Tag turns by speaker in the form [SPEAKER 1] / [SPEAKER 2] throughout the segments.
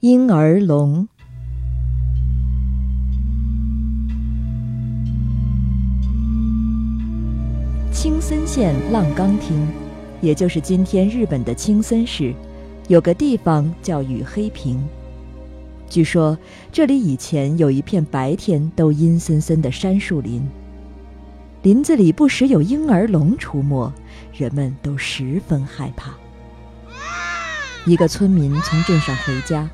[SPEAKER 1] 婴儿龙。青森县浪冈町，也就是今天日本的青森市，有个地方叫雨黑平。据说这里以前有一片白天都阴森森的杉树林，林子里不时有婴儿龙出没，人们都十分害怕。一个村民从镇上回家。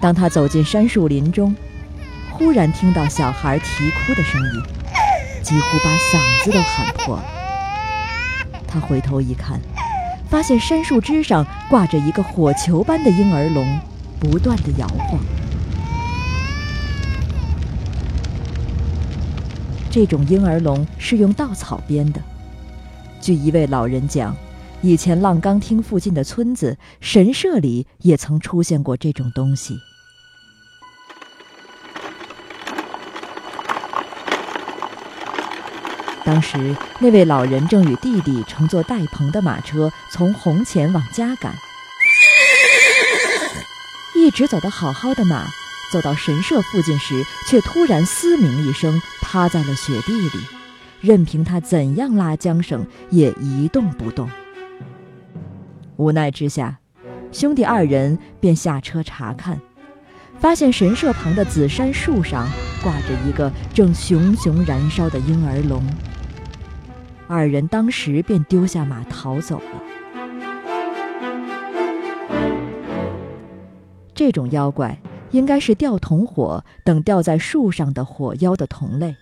[SPEAKER 1] 当他走进杉树林中，忽然听到小孩啼哭的声音，几乎把嗓子都喊破了。他回头一看，发现杉树枝上挂着一个火球般的婴儿龙，不断地摇晃。这种婴儿龙是用稻草编的。据一位老人讲，以前浪冈町附近的村子神社里也曾出现过这种东西。当时，那位老人正与弟弟乘坐带棚的马车从红前往家赶。一直走得好好的马，走到神社附近时，却突然嘶鸣一声，趴在了雪地里，任凭他怎样拉缰绳，也一动不动。无奈之下，兄弟二人便下车查看，发现神社旁的紫杉树上挂着一个正熊熊燃烧的婴儿龙。二人当时便丢下马逃走了。这种妖怪应该是吊铜火等吊在树上的火妖的同类。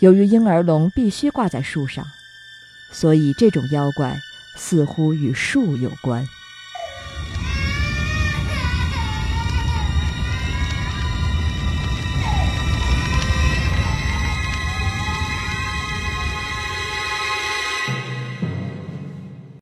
[SPEAKER 1] 由于婴儿龙必须挂在树上，所以这种妖怪似乎与树有关。